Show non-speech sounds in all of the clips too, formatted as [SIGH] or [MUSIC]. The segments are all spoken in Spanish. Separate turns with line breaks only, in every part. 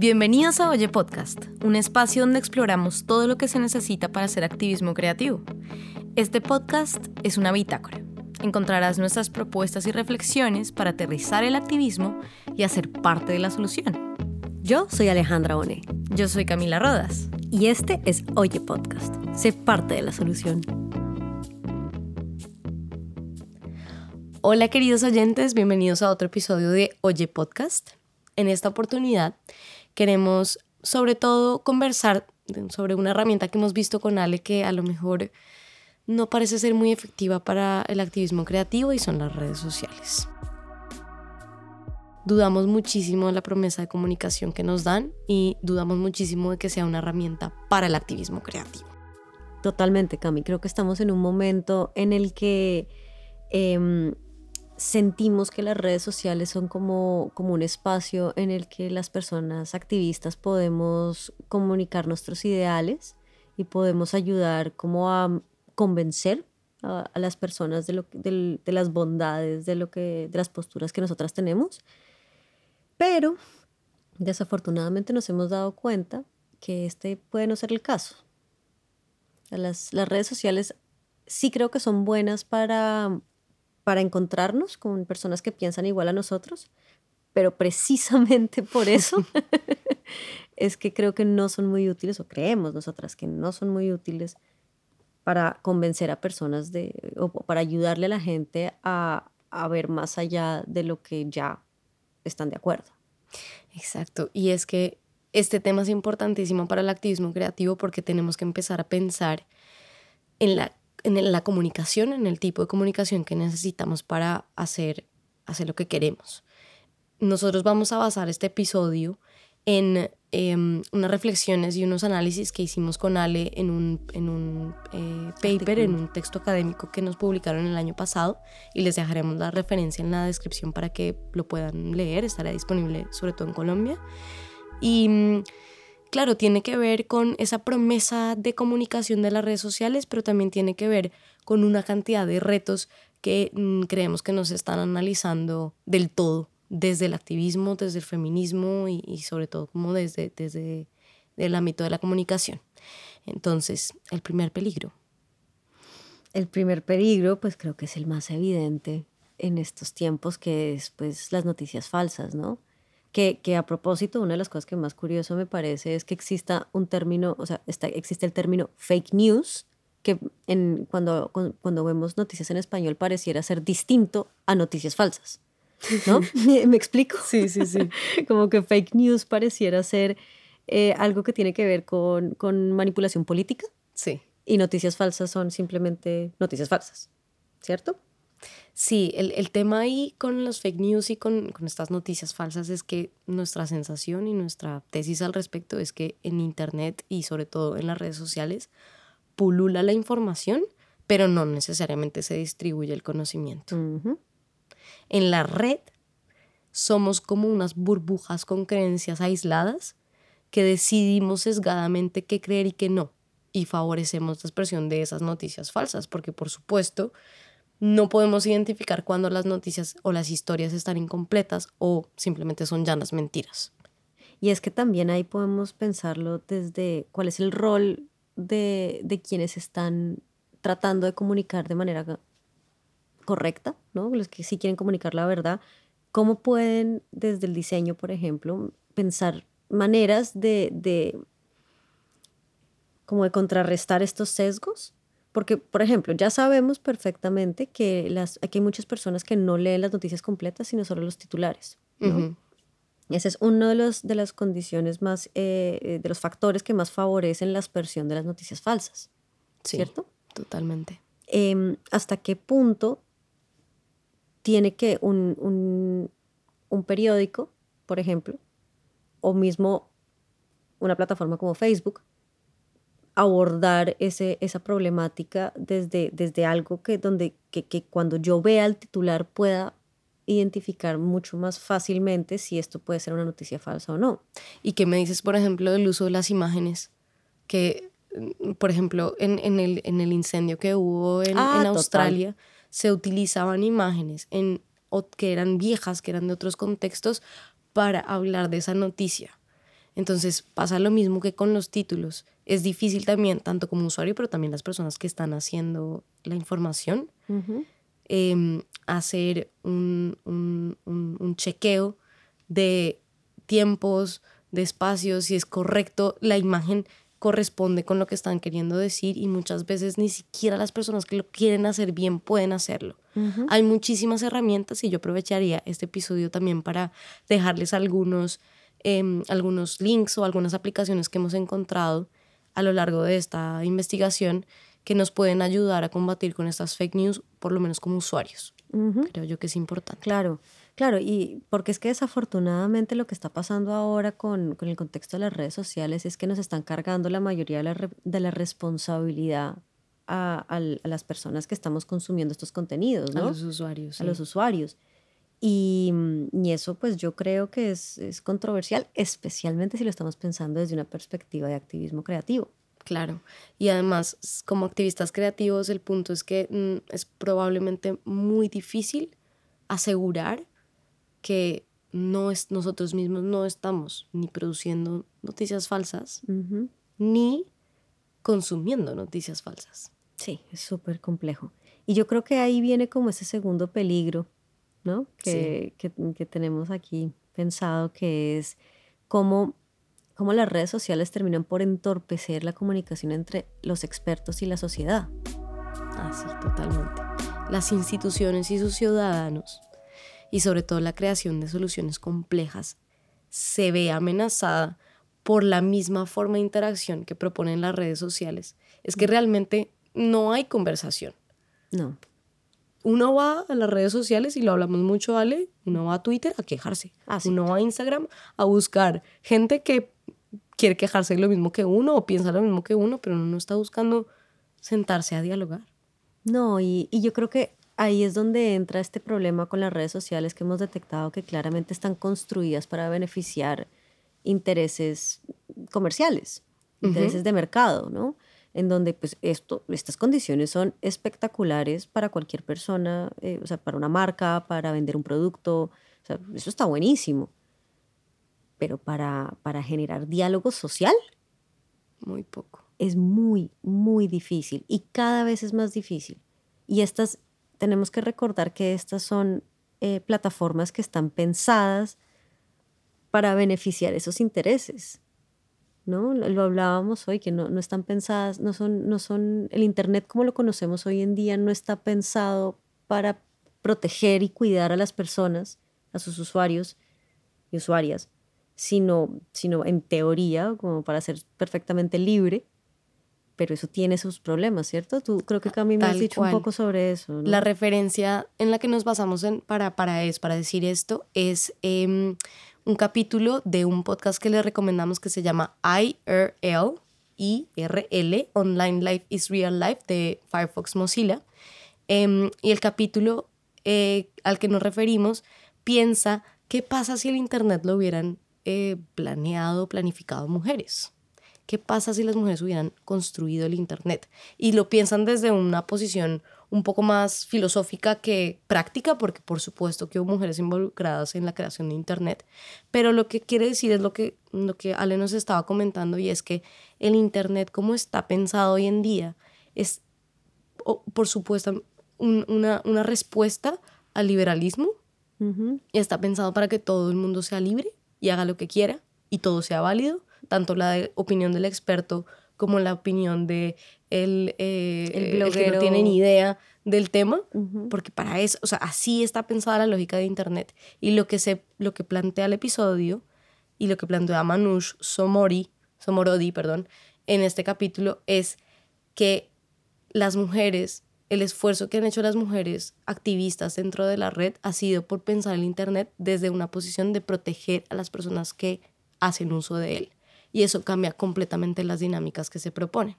Bienvenidos a Oye Podcast, un espacio donde exploramos todo lo que se necesita para hacer activismo creativo. Este podcast es una bitácora. Encontrarás nuestras propuestas y reflexiones para aterrizar el activismo y hacer parte de la solución.
Yo soy Alejandra One.
Yo soy Camila Rodas.
Y este es Oye Podcast. Sé parte de la solución.
Hola queridos oyentes, bienvenidos a otro episodio de Oye Podcast. En esta oportunidad queremos sobre todo conversar sobre una herramienta que hemos visto con Ale que a lo mejor no parece ser muy efectiva para el activismo creativo y son las redes sociales. Dudamos muchísimo de la promesa de comunicación que nos dan y dudamos muchísimo de que sea una herramienta para el activismo creativo.
Totalmente, Cami. Creo que estamos en un momento en el que em, sentimos que las redes sociales son como, como un espacio en el que las personas activistas podemos comunicar nuestros ideales y podemos ayudar como a convencer a, las personas de, lo, de, de, las bondades de, lo que, de las posturas que nosotras tenemos. Pero desafortunadamente nos hemos dado cuenta que este puede no ser el caso. Las, las redes sociales sí creo que son buenas para para encontrarnos con personas que piensan igual a nosotros, pero precisamente por eso [LAUGHS] es que creo que no son muy útiles, o creemos nosotras que no son muy útiles para convencer a personas de, o para ayudarle a la gente a, a ver más allá de lo que ya están de acuerdo.
Exacto, y es que este tema es importantísimo para el activismo creativo porque tenemos que empezar a pensar en la en la comunicación, en el tipo de comunicación que necesitamos para hacer, hacer lo que queremos. Nosotros vamos a basar este episodio en em, unas reflexiones y unos análisis que hicimos con Ale en un, en un eh, paper, en un texto académico que nos publicaron el año pasado y les dejaremos la referencia en la descripción para que lo puedan leer, estará disponible sobre todo en Colombia. Y claro, tiene que ver con esa promesa de comunicación de las redes sociales, pero también tiene que ver con una cantidad de retos que mm, creemos que nos están analizando del todo, desde el activismo, desde el feminismo y, sobre todo como desde, desde el ámbito de la comunicación. Entonces, el primer peligro.
El primer peligro, pues creo que es el más evidente en estos tiempos, que es pues las noticias falsas, ¿no? Que, que, a propósito, una de las cosas que más curioso me parece es que exista un término, o sea, está, existe el término fake news, que en, cuando, cuando vemos noticias en español pareciera ser distinto a noticias falsas. ¿No? [LAUGHS] [LAUGHS] ¿Me explico?
Sí, sí, sí. [LAUGHS]
Como que fake news pareciera ser eh, algo que tiene que ver con, con manipulación política.
Sí.
Y noticias falsas son simplemente noticias falsas, ¿cierto?
Sí, el, el, tema ahí con los fake news y con, con, estas noticias falsas es que nuestra sensación y nuestra tesis al respecto es que en Internet y sobre todo en las redes sociales pulula la información, pero no necesariamente se distribuye el conocimiento. En la red somos como unas burbujas con creencias aisladas que decidimos sesgadamente qué creer y qué no, y favorecemos la expresión de esas noticias falsas, porque por supuesto no podemos identificar cuando las noticias o las historias están incompletas o simplemente son llanas mentiras.
Y es que también ahí podemos pensarlo desde cuál es el rol de, de quienes están tratando de comunicar de manera correcta, ¿no? Los que sí quieren comunicar la verdad, ¿cómo pueden desde el diseño, por ejemplo, pensar maneras de, de como de contrarrestar estos sesgos porque, por ejemplo, ya sabemos perfectamente que las, aquí hay muchas personas que no leen las noticias completas, sino solo los titulares. ¿no? Ese es uno de, los, de las condiciones más, eh, eh, de los factores que más favorecen la aspersión de las noticias falsas. ¿Cierto?
Totalmente.
Eh, ¿Hasta qué punto tiene que un, un, un periódico, por ejemplo, o mismo una plataforma como Facebook, abordar ese, esa problemática desde, desde algo que, donde, que, que cuando yo vea el titular pueda identificar mucho más fácilmente si esto puede ser una noticia falsa o no.
¿Y qué me dices, por ejemplo, del uso de las imágenes? Que, mm, por ejemplo, en, en, el, en el incendio que hubo en,
Ah,
en
total.
Australia, se utilizaban imágenes en, o- que eran viejas, que eran de otros contextos, para hablar de esa noticia. Entonces pasa lo mismo que con los títulos. Es difícil también, tanto como usuario, pero también las personas que están haciendo la información, em, hacer un, un, chequeo de tiempos, de espacios, si es correcto la imagen corresponde con lo que están queriendo decir y muchas veces ni siquiera las personas que lo quieren hacer bien pueden hacerlo. Hay muchísimas herramientas y yo aprovecharía este episodio también para dejarles algunos, em, algunos links o algunas aplicaciones que hemos encontrado a lo largo de esta investigación que nos pueden ayudar a combatir con estas fake news, por lo menos como usuarios. Creo yo que es importante.
Claro. Claro, y porque es que desafortunadamente lo que está pasando ahora con, con el contexto de las redes sociales es que nos están cargando la mayoría de la, de la responsabilidad a, a, las personas que estamos consumiendo estos contenidos, ¿no?
A los usuarios.
A los usuarios. Y, y, eso pues yo creo que es, es controversial, especialmente si lo estamos pensando desde una perspectiva de activismo creativo.
Claro. Y además, como activistas creativos, el punto es que mm, es probablemente muy difícil asegurar que no es, nosotros mismos no estamos ni produciendo noticias falsas, ni consumiendo noticias falsas.
Sí, es súper complejo. Y yo creo que ahí viene como ese segundo peligro, ¿no? Que, que, que tenemos aquí pensado, que es cómo, cómo las redes sociales terminan por entorpecer la comunicación entre los expertos y la sociedad.
Ah, sí, totalmente. Las instituciones y sus ciudadanos y sobre todo la creación de soluciones complejas se ve amenazada por la misma forma de interacción que proponen las redes sociales. Es que realmente no hay conversación.
No.
Uno va a las redes sociales y lo hablamos mucho, Ale, uno va a Twitter a quejarse.
Ah,
uno va a Instagram a buscar gente que quiere quejarse lo mismo que uno o piensa lo mismo que uno, pero uno no está buscando sentarse a dialogar.
No, y, y yo creo que ahí es donde entra este problema con las redes sociales que hemos detectado que claramente están construidas para beneficiar intereses comerciales, intereses de mercado, ¿no? En donde pues esto, estas condiciones son espectaculares para cualquier persona, eh, o sea, para una marca, para vender un producto, o sea, eso está buenísimo. Pero para, para generar diálogo social,
muy poco.
Es muy, muy difícil y cada vez es más difícil. Y estas tenemos que recordar que estas son eh, plataformas que están pensadas para beneficiar esos intereses. ¿No? Lo hablábamos hoy, que no, no, están pensadas, no son, no son, el Internet como lo conocemos hoy en día no está pensado para proteger y cuidar a las personas, a sus usuarios y usuarias, sino, sino en teoría, como para ser perfectamente libre pero eso tiene sus problemas, ¿cierto? Tú creo que Cami me has dicho un poco sobre eso.
La referencia en la que nos basamos en, para, para, es, para decir esto es em, un capítulo de un podcast que le recomendamos que se llama IRL, IRL, Online Life is Real Life, de Firefox Mozilla. Em, y el capítulo eh, al que nos referimos piensa qué pasa si el Internet lo hubieran eh, planeado, planificado mujeres. ¿Qué pasa si las mujeres hubieran construido el Internet? Y lo piensan desde una posición un poco más filosófica que práctica, porque por supuesto que hubo mujeres involucradas en la creación de Internet, pero lo que quiere decir es lo que, lo que Ale nos estaba comentando y es que el Internet como está pensado hoy en día es, por supuesto, una, una, respuesta al liberalismo. Y está pensado para que todo el mundo sea libre y haga lo que quiera y todo sea válido tanto la opinión del experto como la opinión de el, eh, el, que no tiene ni idea del tema, porque para eso, o sea, así está pensada la lógica de Internet. Y lo que, se, lo que plantea el episodio y lo que plantea Manush Somori, Somorodi, perdón, en este capítulo es que las mujeres, el esfuerzo que han hecho las mujeres activistas dentro de la red ha sido por pensar el Internet desde una posición de proteger a las personas que hacen uso de él y eso cambia completamente las dinámicas que se proponen.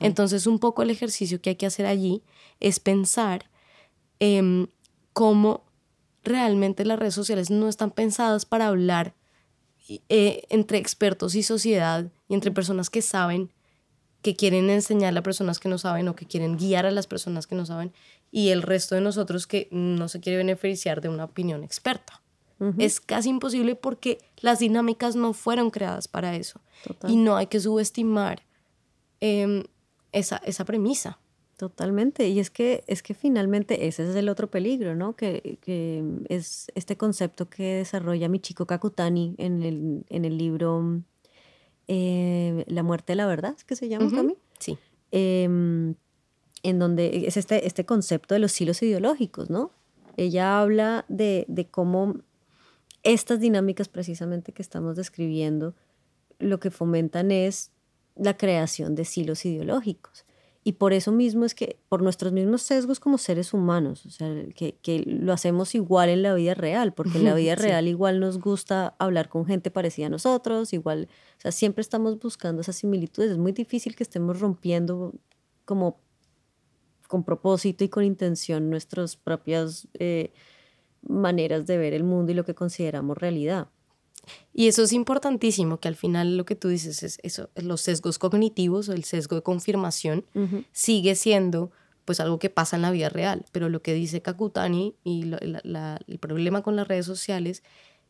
Entonces, un poco el ejercicio que hay que hacer allí es pensar eh, cómo realmente las redes sociales no están pensadas para hablar eh, entre expertos y sociedad y entre personas que saben, que quieren enseñar a personas que no saben o que quieren guiar a las personas que no saben y el resto de nosotros que no se quiere beneficiar de una opinión experta. Es casi imposible porque las dinámicas no fueron creadas para eso. Y no hay que subestimar em, esa, esa premisa.
Totalmente. Y es que, es que finalmente ese es el otro peligro, ¿no? Que, que es este concepto que desarrolla mi chico Kakutani en el, en el libro eh, La muerte de la verdad, ¿es que se llama también?
Sí.
Em, en donde es este, este concepto de los hilos ideológicos, ¿no? Ella habla de, de cómo estas dinámicas precisamente que estamos describiendo lo que fomentan es la creación de silos ideológicos. Y por eso mismo es que, por nuestros mismos sesgos como seres humanos, o sea, que, que lo hacemos igual en la vida real, porque en la vida real igual nos gusta hablar con gente parecida a nosotros, igual, o sea, siempre estamos buscando esas similitudes. Es muy difícil que estemos rompiendo como con propósito y con intención nuestras propias eh, maneras de ver el mundo y lo que consideramos realidad.
Y eso es importantísimo, que al final lo que tú dices es eso, los sesgos cognitivos o el sesgo de confirmación sigue siendo pues algo que pasa en la vida real, pero lo que dice Kakutani y el problema con las redes sociales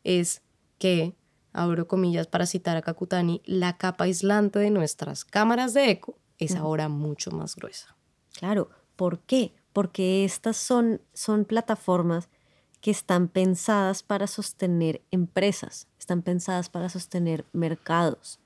es que, abro comillas para citar a Kakutani, la capa aislante de nuestras cámaras de eco es ahora mucho más gruesa.
Claro, ¿por qué? Porque estas son, son plataformas que están pensadas para sostener empresas, están pensadas para sostener mercados.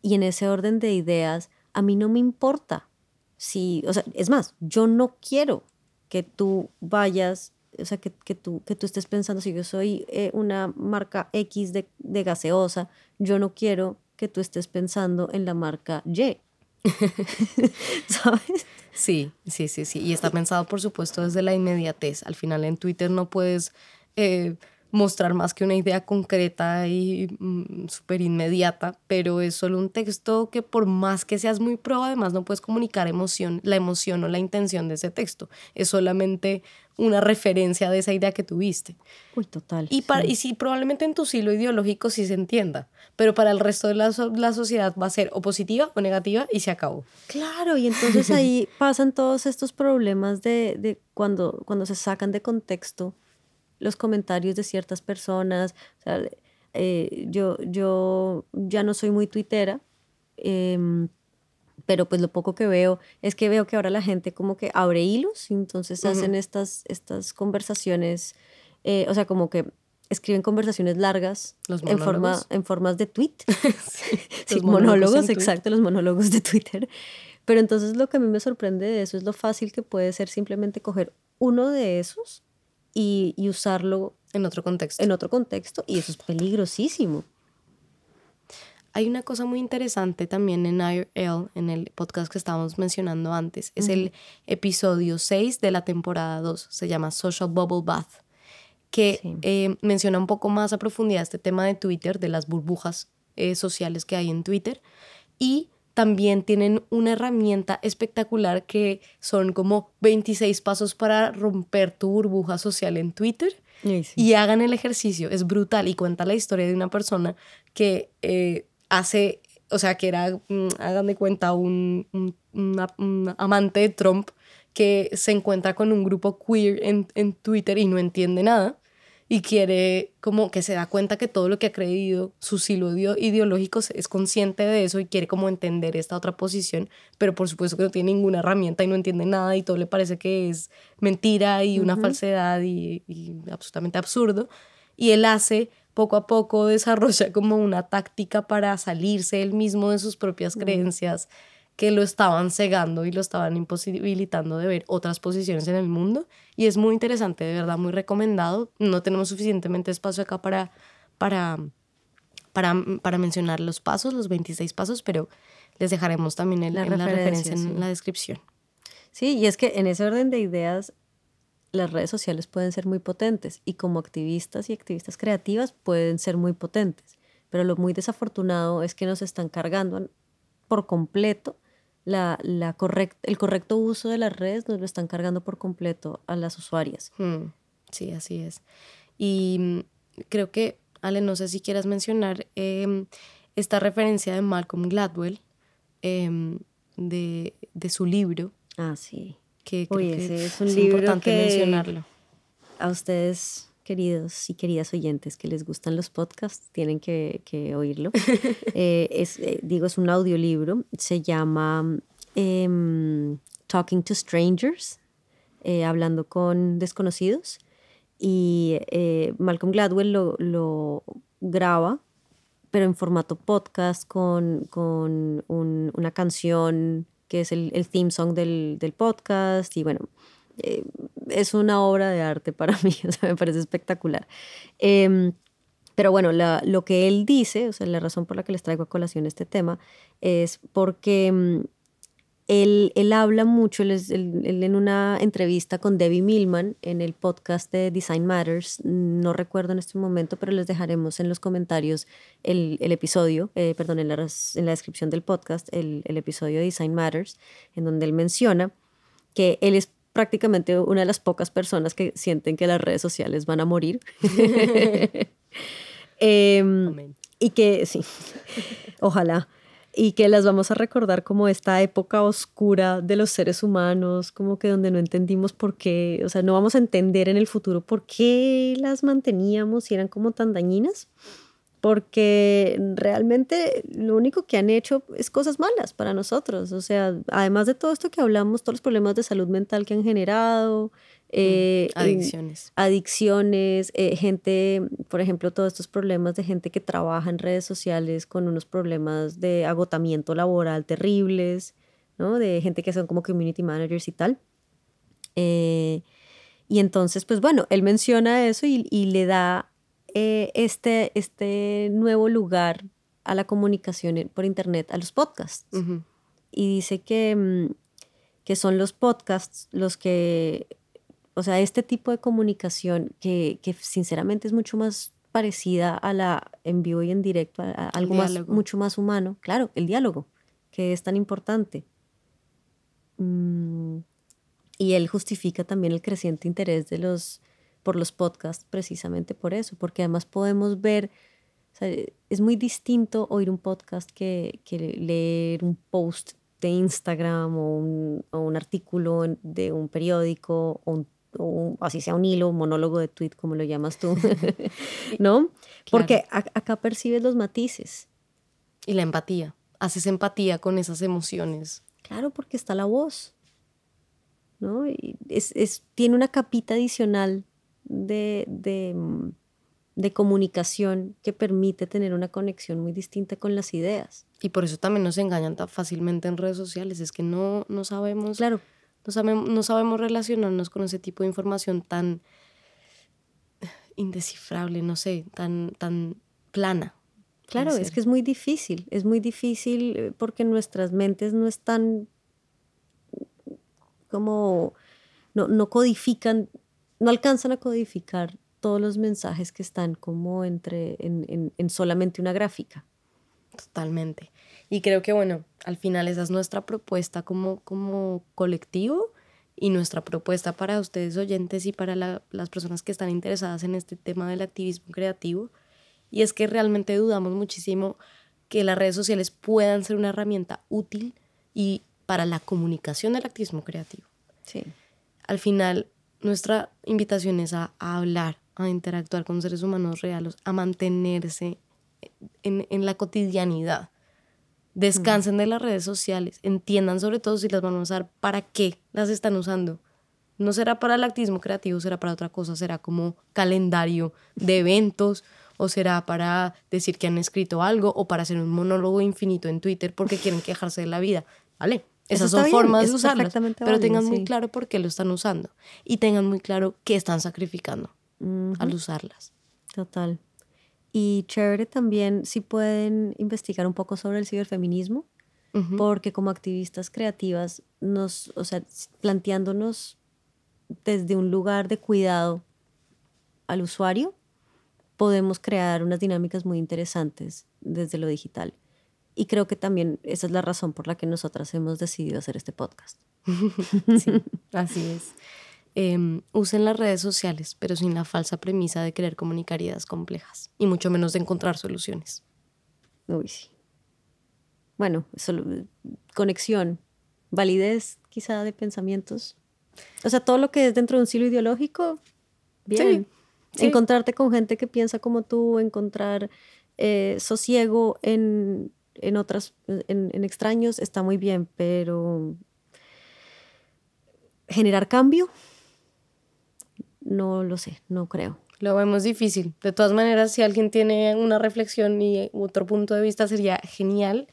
Y en ese orden de ideas, a mí no me importa si, o sea, es más, yo no quiero que tú vayas, o sea, que, tú, que tú estés pensando, si yo soy eh, una marca X de, de gaseosa, yo no quiero que tú estés pensando en la marca Y. [LAUGHS] ¿Sabes?
Sí, sí, sí, sí. Y está pensado, por supuesto, desde la inmediatez. Al final en Twitter no puedes eh, mostrar más que una idea concreta y mm, súper inmediata, pero es solo un texto que por más que seas muy pro, además no puedes comunicar emoción, la emoción o la intención de ese texto. Es solamente una referencia de esa idea que tuviste.
Uy, total.
Y, para, y sí, probablemente en tu silo ideológico sí se entienda, pero para el resto de la, la, sociedad va a ser o positiva o negativa y se acabó.
Claro, y entonces ahí [LAUGHS] pasan todos estos problemas de, de cuando, cuando se sacan de contexto los comentarios de ciertas personas. O sea, eh, yo, yo ya no soy muy tuitera. Em, pero pues lo poco que veo es que veo que ahora la gente como que abre hilos, y entonces hacen estas, estas conversaciones, eh, o sea, como que escriben conversaciones largas en, forma, en formas de tweet. [LAUGHS] sí, [LAUGHS] monólogos, exacto, los monólogos de Twitter. Pero entonces lo que a mí me sorprende de eso es lo fácil que puede ser simplemente coger uno de esos y, y usarlo
en otro contexto.
En otro contexto, y eso es peligrosísimo.
Hay una cosa muy interesante también en IRL, en el podcast que estábamos mencionando antes. Es el episodio 6 de la temporada 2. Se llama Social Bubble Bath, que eh, menciona un poco más a profundidad este tema de Twitter, de las burbujas eh, sociales que hay en Twitter. Y también tienen una herramienta espectacular que son como 26 pasos para romper tu burbuja social en Twitter. Y hagan el ejercicio, es brutal y cuenta la historia de una persona que eh, hace, o sea, que era, mm, hagan de cuenta, un, amante de Trump que se encuentra con un grupo queer en, en, Twitter y no entiende nada y quiere como que se da cuenta que todo lo que ha creído, su silo ideológico es consciente de eso y quiere como entender esta otra posición, pero por supuesto que no tiene ninguna herramienta y no entiende nada y todo le parece que es mentira y una falsedad y, y absolutamente absurdo. Y él hace poco a poco desarrolla como una táctica para salirse él mismo de sus propias creencias que lo estaban cegando y lo estaban imposibilitando de ver otras posiciones en el mundo. Y es muy interesante, de verdad, muy recomendado. No tenemos suficientemente espacio acá para, para, para, para mencionar los pasos, los 26 pasos, pero les dejaremos también el, la, referencia, en la descripción.
Sí, y es que en ese orden de ideas las redes sociales pueden ser muy potentes y como activistas y activistas creativas pueden ser muy potentes, pero lo muy desafortunado es que nos están cargando por completo la, la el correcto uso de las redes, nos lo están cargando por completo a las usuarias.
Hmm, sí, así es. Y mm, creo que, Ale, no sé si quieras mencionar em, esta referencia de Malcolm Gladwell, em, de, de su libro.
Ah, sí
que es un libro
importante mencionarlo. A ustedes queridos y queridas oyentes que les gustan los podcasts, tienen que, oírlo. [LAUGHS] Eh, es, eh, digo, es un audiolibro, se llama em, Talking to Strangers, eh, hablando con desconocidos, y Malcolm Gladwell lo, graba, pero en formato podcast con, una canción que es el, theme song del, del podcast, y bueno, eh, es una obra de arte para [LAUGHS] mí, me parece espectacular. Em, pero bueno, lo que él dice, o sea, la razón por la que les traigo a colación este tema, es porque mm, él, él, habla mucho, él, en una entrevista con Debbie Millman en el podcast de Design Matters, no recuerdo en este momento, pero les dejaremos en los comentarios el, el episodio, eh, perdón, en la, en la, descripción del podcast, el, el episodio de Design Matters, en donde él menciona que él es prácticamente una de las pocas personas que sienten que las redes sociales van a morir. [LAUGHS] [LAUGHS] Em, y que, sí, ojalá, y que las vamos a recordar como esta época oscura de los seres humanos, como que donde no entendimos por qué, o sea, no vamos a entender en el futuro por qué las manteníamos y eran como tan dañinas porque realmente lo único que han hecho es cosas malas para nosotros. O sea, además de todo esto que hablamos, todos los problemas de salud mental que han generado, eh,
adicciones.
Adicciones, eh, gente, por ejemplo, todos estos problemas de gente que trabaja en redes sociales con unos problemas de agotamiento laboral terribles, ¿no? De gente que son como community managers y tal. Eh, y entonces, pues bueno, él menciona eso y, y le da eh, este, este nuevo lugar a la comunicación por Internet, a los podcasts. Y dice que, mm, que son los podcasts los que, o sea, este tipo de comunicación que, que sinceramente es mucho más parecida a la en vivo y en directo, a, algo más, mucho más humano. Claro, el diálogo, que es tan importante. Mm, y él justifica también el creciente interés de los por los podcasts precisamente por eso, porque además podemos ver, es muy distinto oír un podcast que, leer un post de Instagram o un, artículo de un periódico o, así sea un hilo, un monólogo de tweet, como lo llamas tú, [LAUGHS] [LAUGHS] ¿no? Porque acá percibes los matices.
Y la empatía, haces empatía con esas emociones.
Claro, porque está la voz, ¿no? Y es, tiene una capita adicional de, mm, de, comunicación que permite tener una conexión muy distinta con las ideas.
Y por eso también nos engañan tan fácilmente en redes sociales, es que no, no sabemos...
Claro.
No sabemos, no sabemos relacionarnos con ese tipo de información tan indescifrable, no sé, tan, tan plana.
Claro, es que es muy difícil, es muy difícil eh, porque nuestras mentes no están como, no, no codifican no alcanzan a codificar todos los mensajes que están como entre en, solamente una gráfica.
Totalmente. Y creo que, bueno, al final esa es nuestra propuesta como, como colectivo y nuestra propuesta para ustedes oyentes y para las personas que están interesadas en este tema del activismo creativo. Y es que realmente dudamos muchísimo que las redes sociales puedan ser una herramienta útil y para la comunicación del activismo creativo.
Sí.
Al final, nuestra invitación es a, hablar, a interactuar con seres humanos reales, a mantenerse en, la cotidianidad. Descansen de las redes sociales, entiendan sobre todo si las van a usar, para qué las están usando. No será para el activismo creativo, será para otra cosa, será como calendario de eventos o será para decir que han escrito algo o para hacer un monólogo infinito en Twitter porque quieren quejarse de la vida. ¿Vale? Esas son formas de usarlas, pero tengan muy claro por qué lo están usando y tengan muy claro qué están sacrificando al usarlas.
Total. Y chévere también si pueden investigar un poco sobre el ciberfeminismo, porque como activistas creativas, nos, o sea, planteándonos desde un lugar de cuidado al usuario, podemos crear unas dinámicas muy interesantes desde lo digital. Y creo que también esa es la razón por la que nosotras hemos decidido hacer este podcast. [LAUGHS]
sí, así es. Em, usen las redes sociales, pero sin la falsa premisa de querer comunicar ideas complejas y mucho menos de encontrar soluciones.
Uy, sí. Bueno, conexión, validez quizá de pensamientos. O sea, todo lo que es dentro de un silo ideológico, bien. Encontrarte con gente que piensa como tú, encontrar eh, sosiego en, en otras, en, en extraños está muy bien, pero generar cambio, no lo sé, no creo.
Lo vemos difícil. De todas maneras, si alguien tiene una reflexión y otro punto de vista, sería genial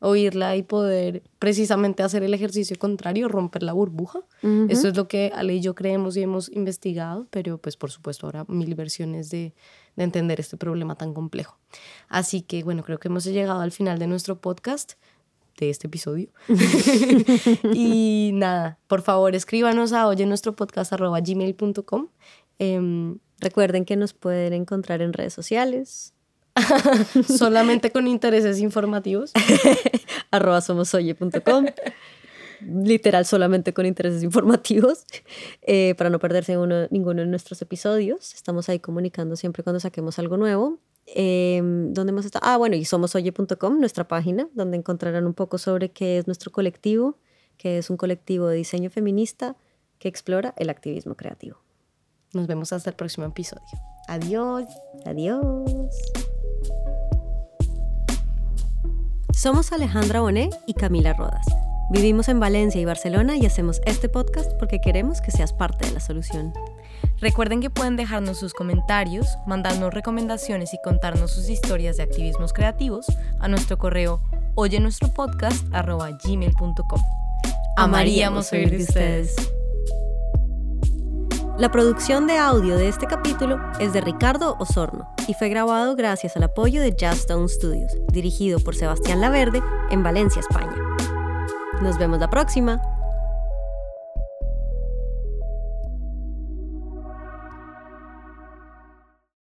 oírla y poder precisamente hacer el ejercicio contrario, romper la burbuja. Eso es lo que Ale y yo creemos y hemos investigado, pero pues por supuesto habrá mil versiones de, de entender este problema tan complejo. Así que bueno, creo que hemos llegado al final de nuestro podcast de este episodio. [LAUGHS] [LAUGHS] y nada, por favor escríbanos a oye nuestro podcast arroba gmail.com. Em,
Recuerden que nos pueden encontrar en redes sociales. [LAUGHS]
Solamente con intereses informativos.
arroba somosoye.com. Literal, solamente con intereses informativos. Eh, para no perderse uno, ninguno de nuestros episodios. Estamos ahí comunicando siempre cuando saquemos algo nuevo. Eh, ¿Dónde hemos estado? Ah, bueno, y somosoye.com, nuestra página, donde encontrarán un poco sobre qué es nuestro colectivo, que es un colectivo de diseño feminista que explora el activismo creativo.
Nos vemos hasta el próximo episodio. Adiós.
Adiós. Somos Alejandra Bonet y Camila Rodas. Vivimos en Valencia y Barcelona y hacemos este podcast porque queremos que seas parte de la solución.
Recuerden que pueden dejarnos sus comentarios, mandarnos recomendaciones y contarnos sus historias de activismos creativos a nuestro correo oye nuestro podcast gmail.com.
Amaríamos oír de ustedes. La producción de audio de este capítulo es de Ricardo Osorno y fue grabado gracias al apoyo de Stone Studios, dirigido por Sebastián Laverde en Valencia, España. Nos vemos la próxima.